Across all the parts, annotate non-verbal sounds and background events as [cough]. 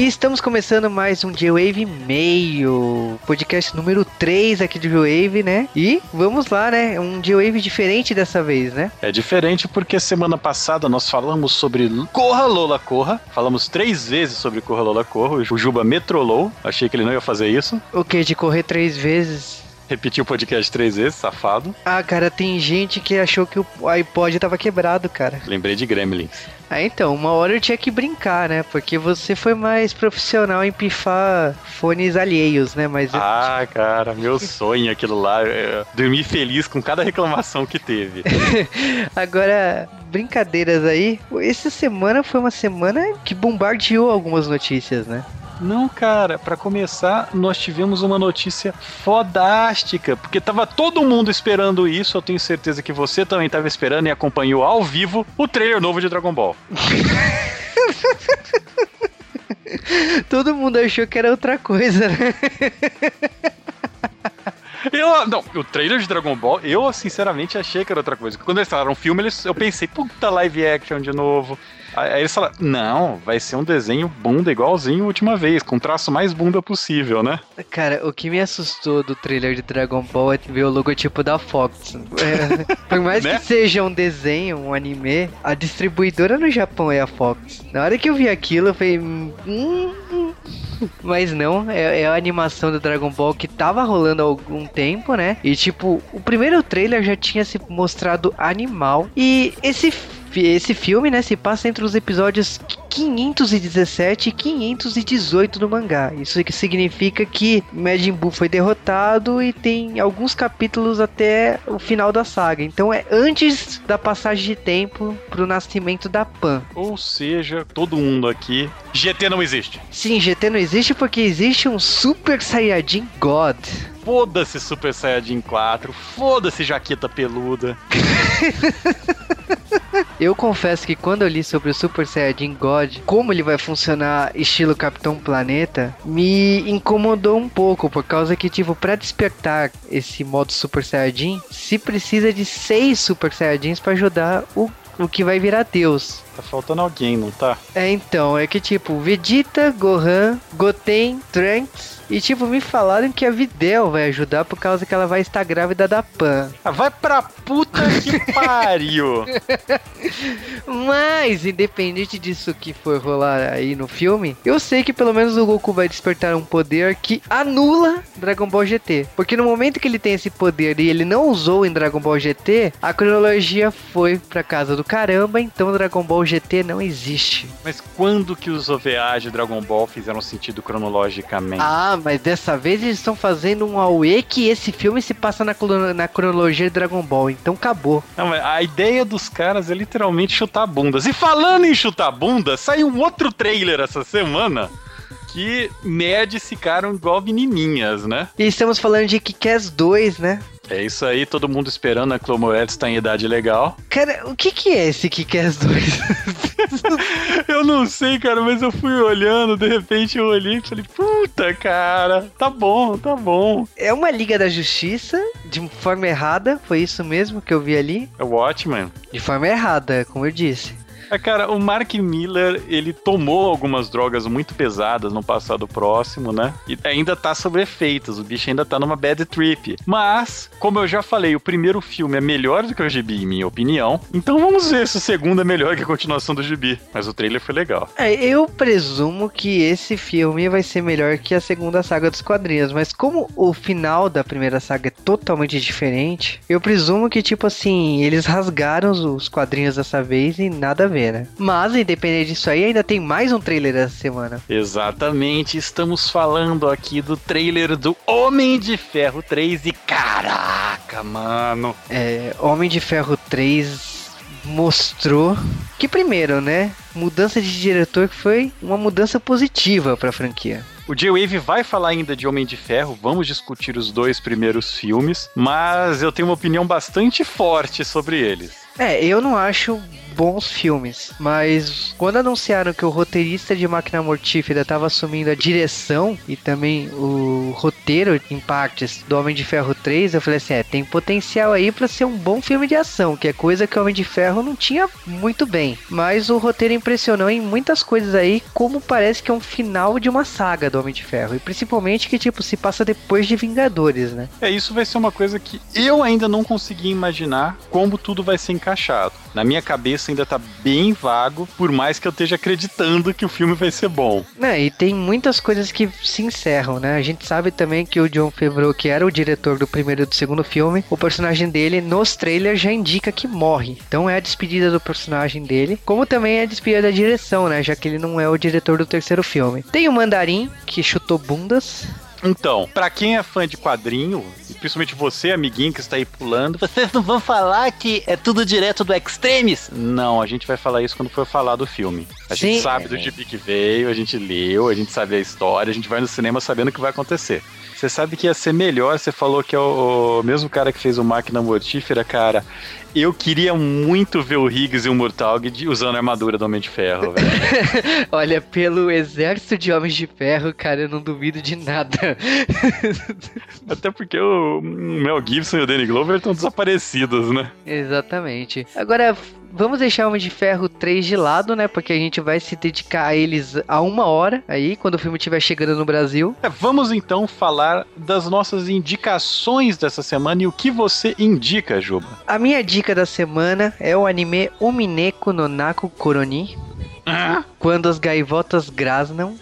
E estamos começando mais um G-Wave meio, podcast número 3 aqui do G-Wave, né? E vamos lá, né? Um G-Wave diferente dessa vez, né? É diferente porque semana passada nós falamos sobre Corra Lola Corra. Falamos três vezes sobre Corra Lola Corra. O Juba metrolou. Achei que ele não ia fazer isso. O que? De correr três vezes? Repetiu o podcast três vezes, safado. Ah, cara, tem gente que achou que o iPod tava quebrado, cara. Lembrei de Gremlins. Ah, então, uma hora eu tinha que brincar, né? Porque você foi mais profissional em pifar fones alheios, né? Mas eu- Ah, cara, meu sonho aquilo lá. Dormir feliz com cada reclamação que teve. [laughs] Agora, brincadeiras aí. Essa semana foi uma semana que bombardeou algumas notícias, né? Não, cara, pra começar, nós tivemos uma notícia fodástica, porque tava todo mundo esperando isso, eu tenho certeza que você também tava esperando e acompanhou ao vivo o trailer novo de Dragon Ball. [laughs] Todo mundo achou que era outra coisa, né? Eu, não, o trailer de Dragon Ball, eu sinceramente achei que era outra coisa. Quando eles falaram filme, eles, eu pensei, puta, live action de novo. Aí, eles falaram, não, vai ser um desenho bunda igualzinho a última vez, com o traço mais bunda possível, né? Cara, o que me assustou do trailer de Dragon Ball é ver o logotipo da Fox. É, por mais Né? que seja um desenho, um anime, a distribuidora no Japão é a Fox. Na hora que eu vi aquilo, eu falei. "Hum, hum." Mas não, é, é a animação do Dragon Ball que tava rolando há algum tempo, né? E tipo, o primeiro trailer já tinha se mostrado animal. E esse, esse filme, né, se passa entre os episódios 517 e 518 do mangá. Isso que significa que Majin Buu foi derrotado e tem alguns capítulos até o final da saga. Então é antes da passagem de tempo pro nascimento da Pan. Ou seja, todo mundo aqui, GT não existe. Sim, GT não existe porque existe um Super Saiyajin God. Foda-se Super Saiyajin 4, foda-se Jaqueta Peluda. [laughs] Eu confesso que quando eu li sobre o Super Saiyajin God, como ele vai funcionar estilo Capitão Planeta, me incomodou um pouco, por causa que, tipo, pra despertar esse modo Super Saiyajin, se precisa de seis Super Saiyajins pra ajudar o, o que vai virar Deus. Tá faltando alguém, não tá? É, então, é que tipo, Vegeta, Gohan, Goten, Trunks. E tipo, me falaram que a Videl vai ajudar por causa que ela vai estar grávida da Pan. Ah, vai pra puta que [laughs] pariu! Mas, independente disso que for rolar aí no filme, eu sei que pelo menos o Goku vai despertar um poder que anula Dragon Ball GT. Porque no momento que ele tem esse poder e ele não usou em Dragon Ball GT, a cronologia foi pra casa do caramba, então Dragon Ball GT não existe. Mas quando que os OVAs de Dragon Ball fizeram sentido cronologicamente? Ah, mas dessa vez eles estão fazendo um AUE que esse filme se passa na, na cronologia de Dragon Ball, então acabou. Não, a ideia dos caras é literalmente chutar bundas. E falando em chutar bunda, saiu um outro trailer essa semana que nerds ficaram igual menininhas, né? E estamos falando de Kick-Ass 2, né? É isso aí, todo mundo esperando, a Clomoedes tá em idade legal. Cara, o que que é esse Kick-Ass 2? [laughs] Eu não sei, cara, mas eu fui olhando, de repente eu olhei e falei, puta, cara, tá bom, tá bom. é uma Liga da Justiça, de forma errada, foi isso mesmo que eu vi ali? É o Watchmen. De forma errada, como eu disse. É, cara, o Mark Miller, ele tomou algumas drogas muito pesadas no passado próximo, né? E ainda tá sobre efeitos, o bicho ainda tá numa bad trip. Mas, como eu já falei, o primeiro filme é melhor do que o gibi, em minha opinião. Então vamos ver se o segundo é melhor que a continuação do gibi. Mas o trailer foi legal. É, eu presumo que esse filme vai ser melhor que a segunda saga dos quadrinhos, mas como o final da primeira saga é totalmente diferente, eu presumo que, tipo assim, eles rasgaram os- os quadrinhos dessa vez e nada a ver, né? Mas, independente disso aí, ainda tem mais um trailer essa semana. Exatamente, estamos falando aqui do trailer do Homem de Ferro 3 e caraca, mano. É, Homem de Ferro 3 mostrou que, primeiro, né? Mudança de diretor que foi uma mudança positiva pra franquia. O J-Wave vai falar ainda de Homem de Ferro, vamos discutir os dois primeiros filmes, mas eu tenho uma opinião bastante forte sobre eles. É, eu não acho bons filmes, mas quando anunciaram que o roteirista de Máquina Mortífera estava assumindo a direção e também o roteiro em partes do Homem de Ferro 3, eu falei assim, é, tem potencial aí para ser um bom filme de ação, que é coisa que o Homem de Ferro não tinha muito bem. Mas o roteiro impressionou em muitas coisas aí, como parece que é um final de uma saga do Homem de Ferro, e principalmente que tipo se passa depois de Vingadores, né? É, isso vai ser uma coisa que eu ainda não consegui imaginar como tudo vai ser encaixado. Na minha cabeça ainda tá bem vago, por mais que eu esteja acreditando que o filme vai ser bom. E tem muitas coisas que se encerram, né? A gente sabe também que o John Favreau, que era o diretor do primeiro e do segundo filme, o personagem dele nos trailers já indica que morre. Então é a despedida do personagem dele, como também é a despedida da direção, né? Já que ele não é o diretor do terceiro filme. Tem o Mandarim, que chutou bundas, então, para quem é fã de quadrinho, e principalmente você, amiguinho que está aí pulando, vocês não vão falar que é tudo direto do Extremes? Não, a gente vai falar isso quando for falar do filme. A Sim. gente sabe do gibi que veio, a gente leu, a gente sabe a história, a gente vai no cinema sabendo o que vai acontecer. Você sabe que ia ser melhor, você falou que é o, o mesmo cara que fez o Máquina Mortífera, cara. Eu queria muito ver o Higgs e o Murtaug usando a armadura do Homem de Ferro, velho. [laughs] Olha, pelo exército de Homens de Ferro, cara, eu não duvido de nada. [laughs] Até porque o Mel Gibson e o Danny Glover estão desaparecidos, né? Exatamente. Agora, vamos deixar o Homem de Ferro 3 de lado, né? Porque a gente vai se dedicar a eles a uma hora aí, quando o filme estiver chegando no Brasil. É, vamos então falar das nossas indicações dessa semana e o que você indica, Juba. A minha dica da semana é o anime Umineko no Naku Koroni. Ah? Quando as gaivotas grasnam.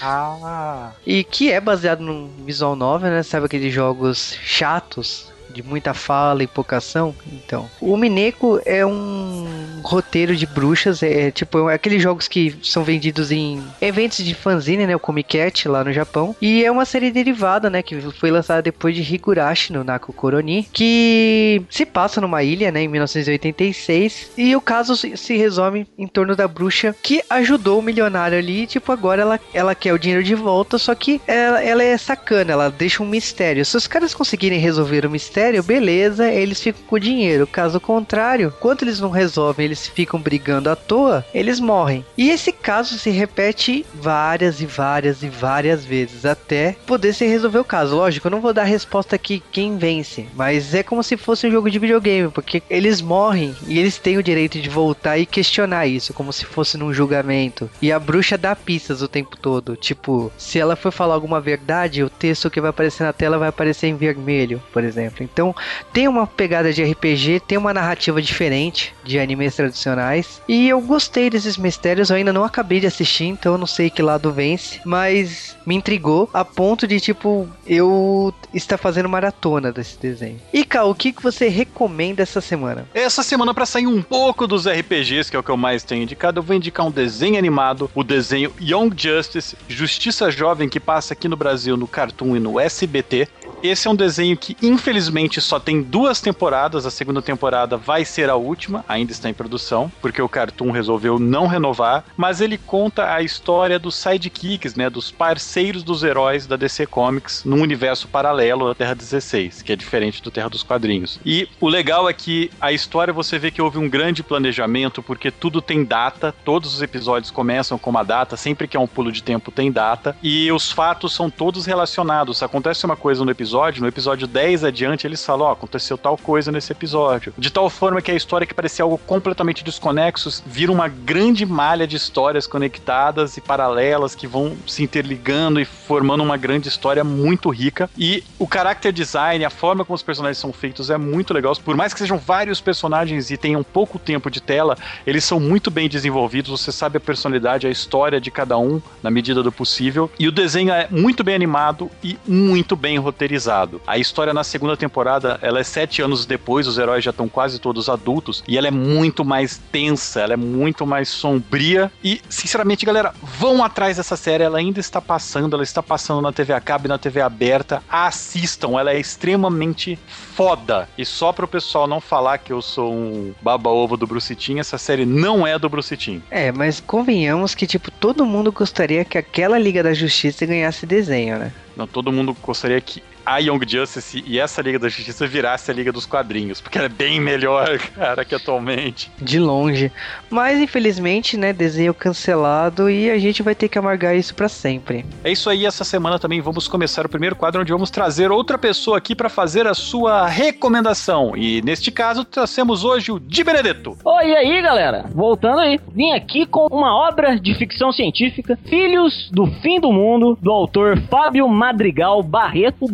Ah. E que é baseado num visual novel, né? Sabe aqueles jogos chatos de muita fala e pouca ação. Então, o Mineco é um roteiro de bruxas, é, é tipo é aqueles jogos que são vendidos em eventos de fanzine, né, o Comic lá no Japão, e é uma série derivada, né, que foi lançada depois de Higurashi no Naku Koroni, que se passa numa ilha, né, em 1986, e o caso se resume em torno da bruxa que ajudou o milionário ali, tipo, agora ela, ela quer o dinheiro de volta, só que ela, ela é sacana, ela deixa um mistério. Se os caras conseguirem resolver o mistério, mistério, beleza, eles ficam com o dinheiro. Caso contrário, quando eles não resolvem, eles ficam brigando à toa, eles morrem. E esse caso se repete várias e várias e várias vezes até poder se resolver o caso. Lógico, eu não vou dar a resposta aqui quem vence, mas é como se fosse um jogo de videogame, porque eles morrem e eles têm o direito de voltar e questionar isso, como se fosse num julgamento. E a bruxa dá pistas o tempo todo, tipo, se ela for falar alguma verdade, o texto que vai aparecer na tela vai aparecer em vermelho, por exemplo. Então tem uma pegada de RPG, tem uma narrativa diferente de animes tradicionais. E eu gostei desses mistérios, eu ainda não acabei de assistir, então eu não sei que lado vence, mas me intrigou a ponto de tipo eu estar fazendo maratona desse desenho. E Cal, o que, que você recomenda essa semana? Essa semana para sair um pouco dos RPGs, que é o que eu mais tenho indicado, eu vou indicar um desenho animado, o desenho Young Justice, Justiça Jovem que passa aqui no Brasil no Cartoon e no SBT. Esse é um desenho que infelizmente só tem duas temporadas, a segunda temporada vai ser a última, ainda está em produção, porque o Cartoon resolveu não renovar, mas ele conta a história dos sidekicks, né, dos parceiros dos heróis da DC Comics num universo paralelo à Terra 16, que é diferente do Terra dos Quadrinhos. E o legal é que a história você vê que houve um grande planejamento, porque tudo tem data, todos os episódios começam com uma data, sempre que é um pulo de tempo tem data, e os fatos são todos relacionados. Acontece uma coisa no episódio no episódio 10 adiante, eles falam: Ó, oh, aconteceu tal coisa nesse episódio. De tal forma que a história que parecia algo completamente desconexo vira uma grande malha de histórias conectadas e paralelas que vão se interligando e formando uma grande história muito rica. E o character design, a forma como os personagens são feitos é muito legal. Por mais que sejam vários personagens e tenham pouco tempo de tela, eles são muito bem desenvolvidos. Você sabe a personalidade, a história de cada um na medida do possível. E o desenho é muito bem animado e muito bem roteirizado a história na segunda temporada, ela é sete anos depois, os heróis já estão quase todos adultos, e ela é muito mais tensa, ela é muito mais sombria. E, sinceramente, galera, vão atrás dessa série, ela ainda está passando, ela está passando na TV a cabo e na TV aberta. Assistam, ela é extremamente foda. E só para o pessoal não falar que eu sou um baba-ovo do Brucitinho, essa série não é do Brucitinho. É, mas convenhamos que, tipo, todo mundo gostaria que aquela Liga da Justiça ganhasse desenho, né? Não, todo mundo gostaria que a Young Justice e essa Liga da Justiça virasse a Liga dos Quadrinhos, porque ela é bem melhor, [laughs] cara, que atualmente. De longe. Mas infelizmente, né, desenho cancelado e a gente vai ter que amargar isso para sempre. É isso aí, essa semana também vamos começar o primeiro quadro onde vamos trazer outra pessoa aqui para fazer a sua recomendação. E neste caso, trazemos hoje o Di Benedetto. Oi, e aí, galera? Voltando aí, vim aqui com uma obra de ficção científica, Filhos do Fim do Mundo, do autor Fábio Madrigal Barreto, o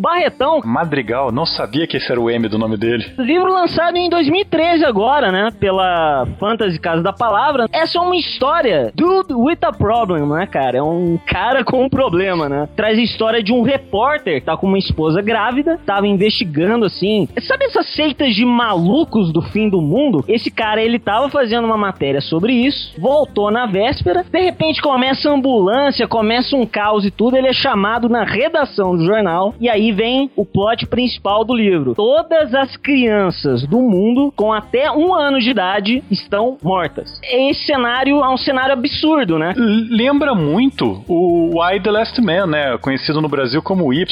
Madrigal, não sabia que esse era o M do nome dele. Livro lançado em 2013 agora, né, pela Fantasy Casa da Palavra. Essa é uma história Dude with a Problem, né, cara? É um cara [laughs] com um problema, né? Traz a história de um repórter que tá com uma esposa grávida, tava investigando assim. Sabe essas seitas de malucos do fim do mundo? Esse cara, ele tava fazendo uma matéria sobre isso, voltou na véspera, de repente começa a ambulância, começa um caos e tudo, ele é chamado na redação do jornal e aí vem o plot principal do livro. Todas as crianças do mundo com até um ano de idade estão mortas. Esse cenário é um cenário absurdo, né? Lembra muito o Why the Last Man, né? Conhecido no Brasil como Y.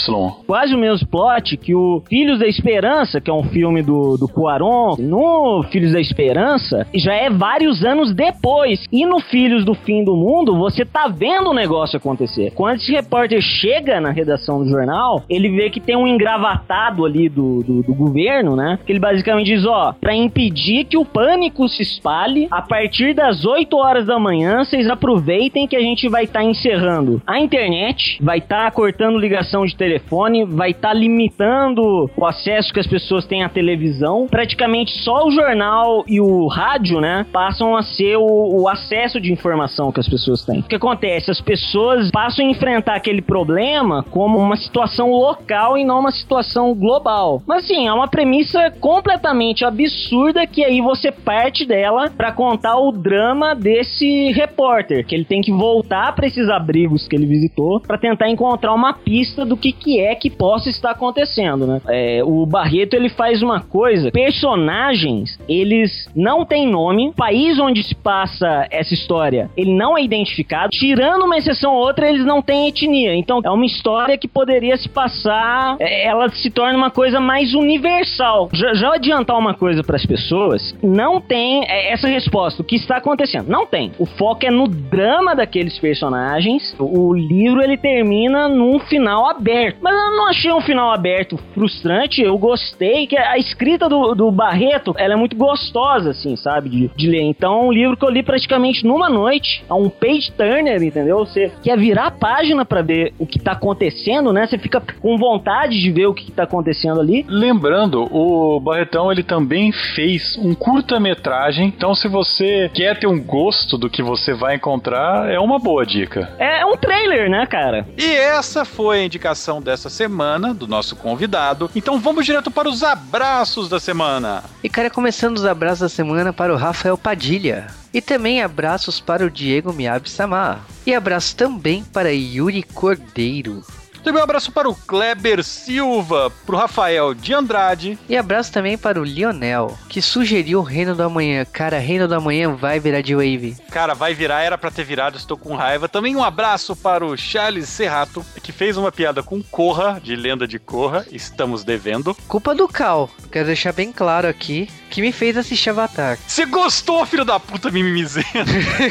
Quase o mesmo plot que o Filhos da Esperança, que é um filme do, do Cuaron, no Filhos da Esperança, já é vários anos depois. E no Filhos do Fim do Mundo, você tá vendo o negócio acontecer. Quando esse repórter chega na redação do jornal, ele vê que tem um engravatado ali do, do, do governo, né? Que ele basicamente diz, ó, pra impedir que o pânico se espalhe, a partir das 8 horas da manhã, vocês aproveitem que a gente vai estar tá encerrando a internet, vai estar tá cortando ligação de telefone, vai estar tá limitando o acesso que as pessoas têm à televisão. Praticamente só o jornal e o rádio, né, passam a ser o, o acesso de informação que as pessoas têm. O que acontece? As pessoas passam a enfrentar aquele problema como uma situação local e não uma situação global. Mas assim, é uma premissa completamente absurda que aí você parte dela para contar o drama desse repórter, que ele tem que voltar para esses abrigos que ele visitou para tentar encontrar uma pista do que, que é que possa estar acontecendo, né? É, o Barreto ele faz uma coisa, personagens eles não têm nome, o país onde se passa essa história ele não é identificado, tirando uma exceção ou outra eles não têm etnia, então é uma história que poderia se passar, é, ela se torna uma coisa mais universal. Já, já adiantar uma coisa para as pessoas, não tem é, essa resposta, o que está acontecendo, não tem. O foco é no drama daqueles personagens. O livro ele termina num final aberto, mas eu não achei um final aberto frustrante. Eu gostei que a escrita do, do Barreto ela é muito gostosa, assim, sabe, de, de ler. Então, um livro que eu li praticamente numa noite, é um page turner, entendeu? Você quer virar a página para ver o que tá acontecendo, né? Você fica com vontade de ver o que tá acontecendo ali. Lembrando, o Barretão ele também fez um curta-metragem. Então, se você quer ter um gosto do que você vai encontrar, é uma boa dica. É um trailer, né, cara? E essa foi a indicação dessa semana do nosso convidado. Então, vamos direto para os abraços da semana. E, cara, começando os abraços da semana para o Rafael Padilha. E também abraços para o Diego Miyabi-sama. E abraço também para Yuri Cordeiro. Também um abraço para o Kleber Silva, para o Rafael de Andrade. E abraço também para o Lionel, que sugeriu o Reino do Amanhã. Cara, Reino do Amanhã vai virar de Wave. Cara, vai virar, era para ter virado, estou com raiva. Também um abraço para o Charles Serrato, que fez uma piada com Corra, de Lenda de Corra. Estamos devendo. Culpa do Cal, quero deixar bem claro aqui, que me fez assistir Avatar. Você gostou, filho da puta, mimizendo?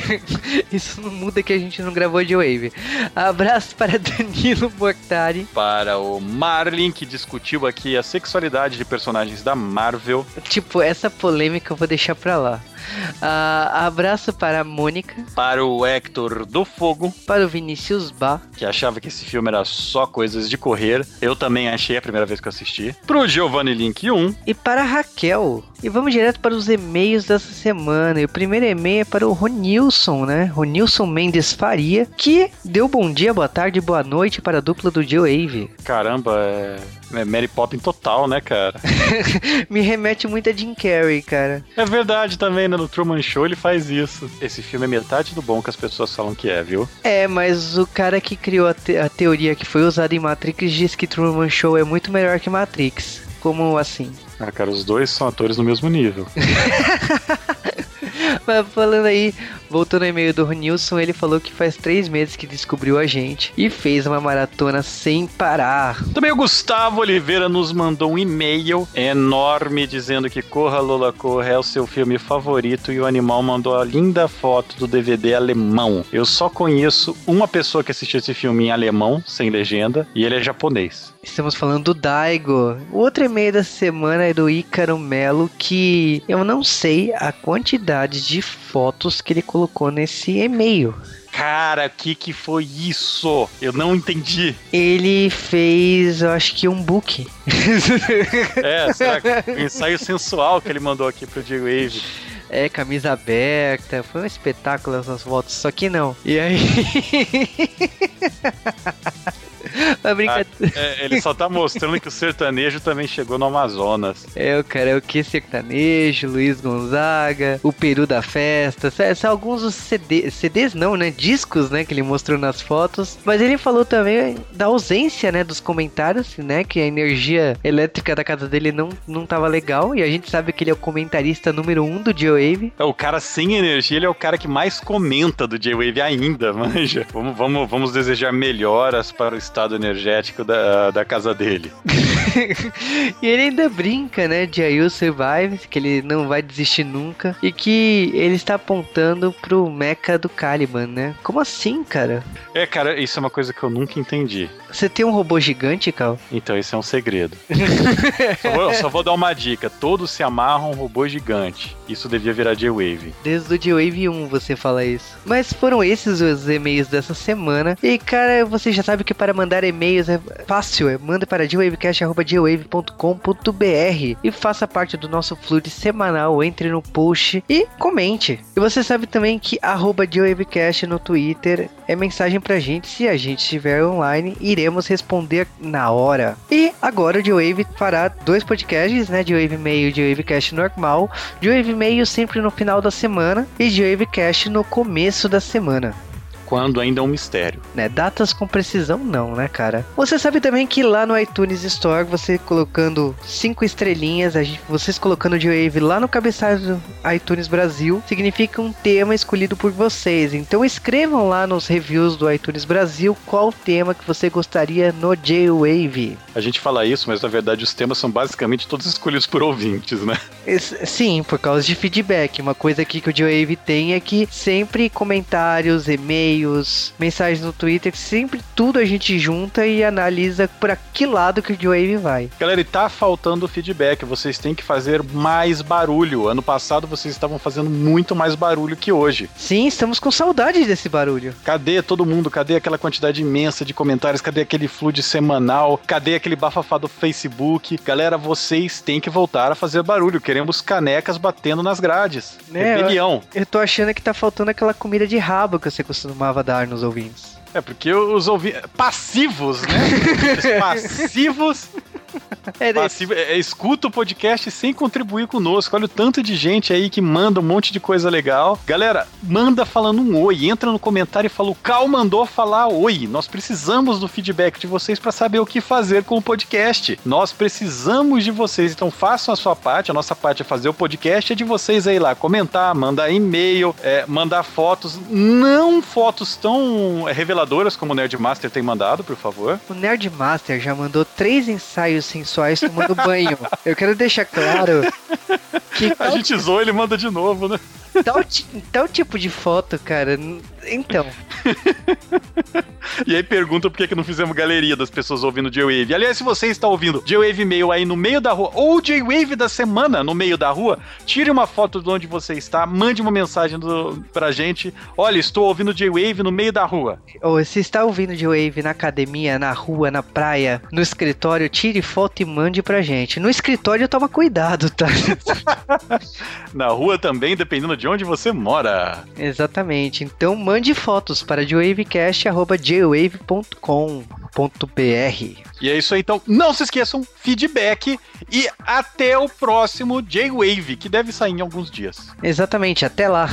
[laughs] Isso não muda que a gente não gravou de Wave. Abraço para [laughs] Danilo Para o Marlin, que discutiu aqui a sexualidade de personagens da Marvel. Tipo, essa polêmica eu vou deixar pra lá. Uh, abraço para a Mônica. Para o Hector do Fogo. Para o Vinícius Bá. Que achava que esse filme era só coisas de correr. Eu também achei a primeira vez que eu assisti. Para o Giovanni Link 1. E para a Raquel. E vamos direto para os e-mails dessa semana. E o primeiro e-mail é para o Ronilson, né? Ronilson Mendes Faria, que deu bom dia, boa tarde, boa noite para a dupla do Joe Wave. Caramba, é... É Mary Poppins total, né, cara? [laughs] Me remete muito a Jim Carrey, cara. É verdade também, né? No Truman Show ele faz isso. Esse filme é metade do bom que as pessoas falam que é, viu? É, mas o cara que criou a, te a teoria que foi usada em Matrix diz que Truman Show é muito melhor que Matrix. Como assim? Ah, cara, os dois são atores no mesmo nível. [laughs] Mas falando aí, voltando ao e-mail do Nilson, ele falou que faz três meses que descobriu a gente e fez uma maratona sem parar. Também o Gustavo Oliveira nos mandou um e-mail enorme dizendo que Corra Lola Corra é o seu filme favorito e o animal mandou a linda foto do DVD alemão. Eu só conheço uma pessoa que assistiu esse filme em alemão, sem legenda, e ele é japonês. Estamos falando do Daigo. O outro e-mail da semana é do Ícaro Melo, que eu não sei a quantidade de fotos que ele colocou nesse e-mail. Cara, o que, que foi isso? Eu não entendi. Ele fez, eu acho que um book. [laughs] é, será um ensaio sensual que ele mandou aqui pro J-Wave. É, camisa aberta, foi um espetáculo essas fotos, só que não. E aí. [laughs] [laughs] Brincadeira. Ah, é, ele só tá mostrando que o sertanejo também chegou no Amazonas. É, o cara é o que sertanejo, Luiz Gonzaga, o Peru da Festa. São alguns dos CD, CDs, não, né? Discos, né? Que ele mostrou nas fotos. Mas ele falou também da ausência, né? Dos comentários, né? Que a energia elétrica da casa dele não, não tava legal. E a gente sabe que ele é o comentarista número um do J-Wave. É o cara sem energia, ele é o cara que mais comenta do J-Wave ainda, [laughs] manja. Vamos, vamos, vamos desejar melhoras para o estado energético da, da casa dele. [laughs] [laughs] e ele ainda brinca, né, de I Will Survive, que ele não vai desistir nunca, e que ele está apontando pro Mecha do Caliban, né? Como assim, cara? É, cara, isso é uma coisa que eu nunca entendi. Você tem um robô gigante, Cal? Então, esse é um segredo. [laughs] só, vou, só, vou, dar uma dica: todos se amarram um robô gigante. Isso devia virar J-Wave. Desde o J-Wave 1 você fala isso. Mas foram esses os e-mails dessa semana. E, cara, você já sabe que para mandar e-mails é fácil. É manda para jwavecast.jwave.com.br e faça parte do nosso fluxo semanal. Entre no post e comente. E você sabe também que arroba jwavecast no Twitter é mensagem pra gente se a gente estiver online iremos responder na hora. E agora o J-Wave fará dois podcasts, né? J-Wave Meio e J-Wave Cast normal. J-Wave Meio sempre no final da semana e J-Wave Cast no começo da semana quando ainda é um mistério. Né, datas com precisão não, né, cara? Você sabe também que lá no iTunes Store, você colocando cinco estrelinhas, a gente, vocês colocando o Wave lá no cabeçalho do iTunes Brasil, significa um tema escolhido por vocês. Então escrevam lá nos reviews do iTunes Brasil qual tema que você gostaria no J-Wave. A gente fala isso, mas na verdade os temas são basicamente todos escolhidos por ouvintes, né? Sim, por causa de feedback. Uma coisa aqui que o J-Wave tem é que sempre comentários, e-mails, e-mails, mensagens no Twitter, sempre tudo a gente junta e analisa por que lado que o Wave vai. Galera, e tá faltando feedback, vocês têm que fazer mais barulho. Ano passado vocês estavam fazendo muito mais barulho que hoje. Sim, estamos com saudade desse barulho. Cadê todo mundo? Cadê aquela quantidade imensa de comentários? Cadê aquele flood semanal? Cadê aquele bafafá do Facebook? Galera, vocês têm que voltar a fazer barulho. Queremos canecas batendo nas grades. É, Rebelião. Eu, eu tô achando que tá faltando aquela comida de rabo que você costuma costumava dar nos ouvintes. É, porque os ouvintes. Passivos, né? [laughs] passivos é, Passivo, é, é, escuta o podcast sem contribuir conosco. Olha o tanto de gente aí que manda um monte de coisa legal. Galera, manda falando um oi. Entra no comentário e fala: o Cal mandou falar oi. Nós precisamos do feedback de vocês para saber o que fazer com o podcast. Nós precisamos de vocês. Então façam a sua parte. A nossa parte é fazer o podcast. É de vocês aí lá comentar, mandar e-mail, é, mandar fotos. Não fotos tão reveladoras como o Nerdmaster tem mandado, por favor. O Nerdmaster já mandou três ensaios sensuais tomando banho. Eu quero deixar claro que. A gente zoou, ele manda de novo, né? Tal, tal tipo de foto, cara. Então. [laughs] e aí pergunta por que, que não fizemos galeria das pessoas ouvindo J-Wave. Aliás, se você está ouvindo J-Wave meio aí no meio da rua, ou J-Wave da semana no meio da rua, tire uma foto de onde você está, mande uma mensagem do, pra gente. Olha, estou ouvindo J-Wave no meio da rua. Ou se está ouvindo J-Wave na academia, na rua, na praia, no escritório, tire foto e mande pra gente. No escritório, toma cuidado, tá? [laughs] na rua também, dependendo de onde você mora. Exatamente. Então mande fotos para jwavecast.jwave.com.br. E é isso aí, então não se esqueçam, feedback e até o próximo J-Wave, que deve sair em alguns dias. Exatamente, até lá.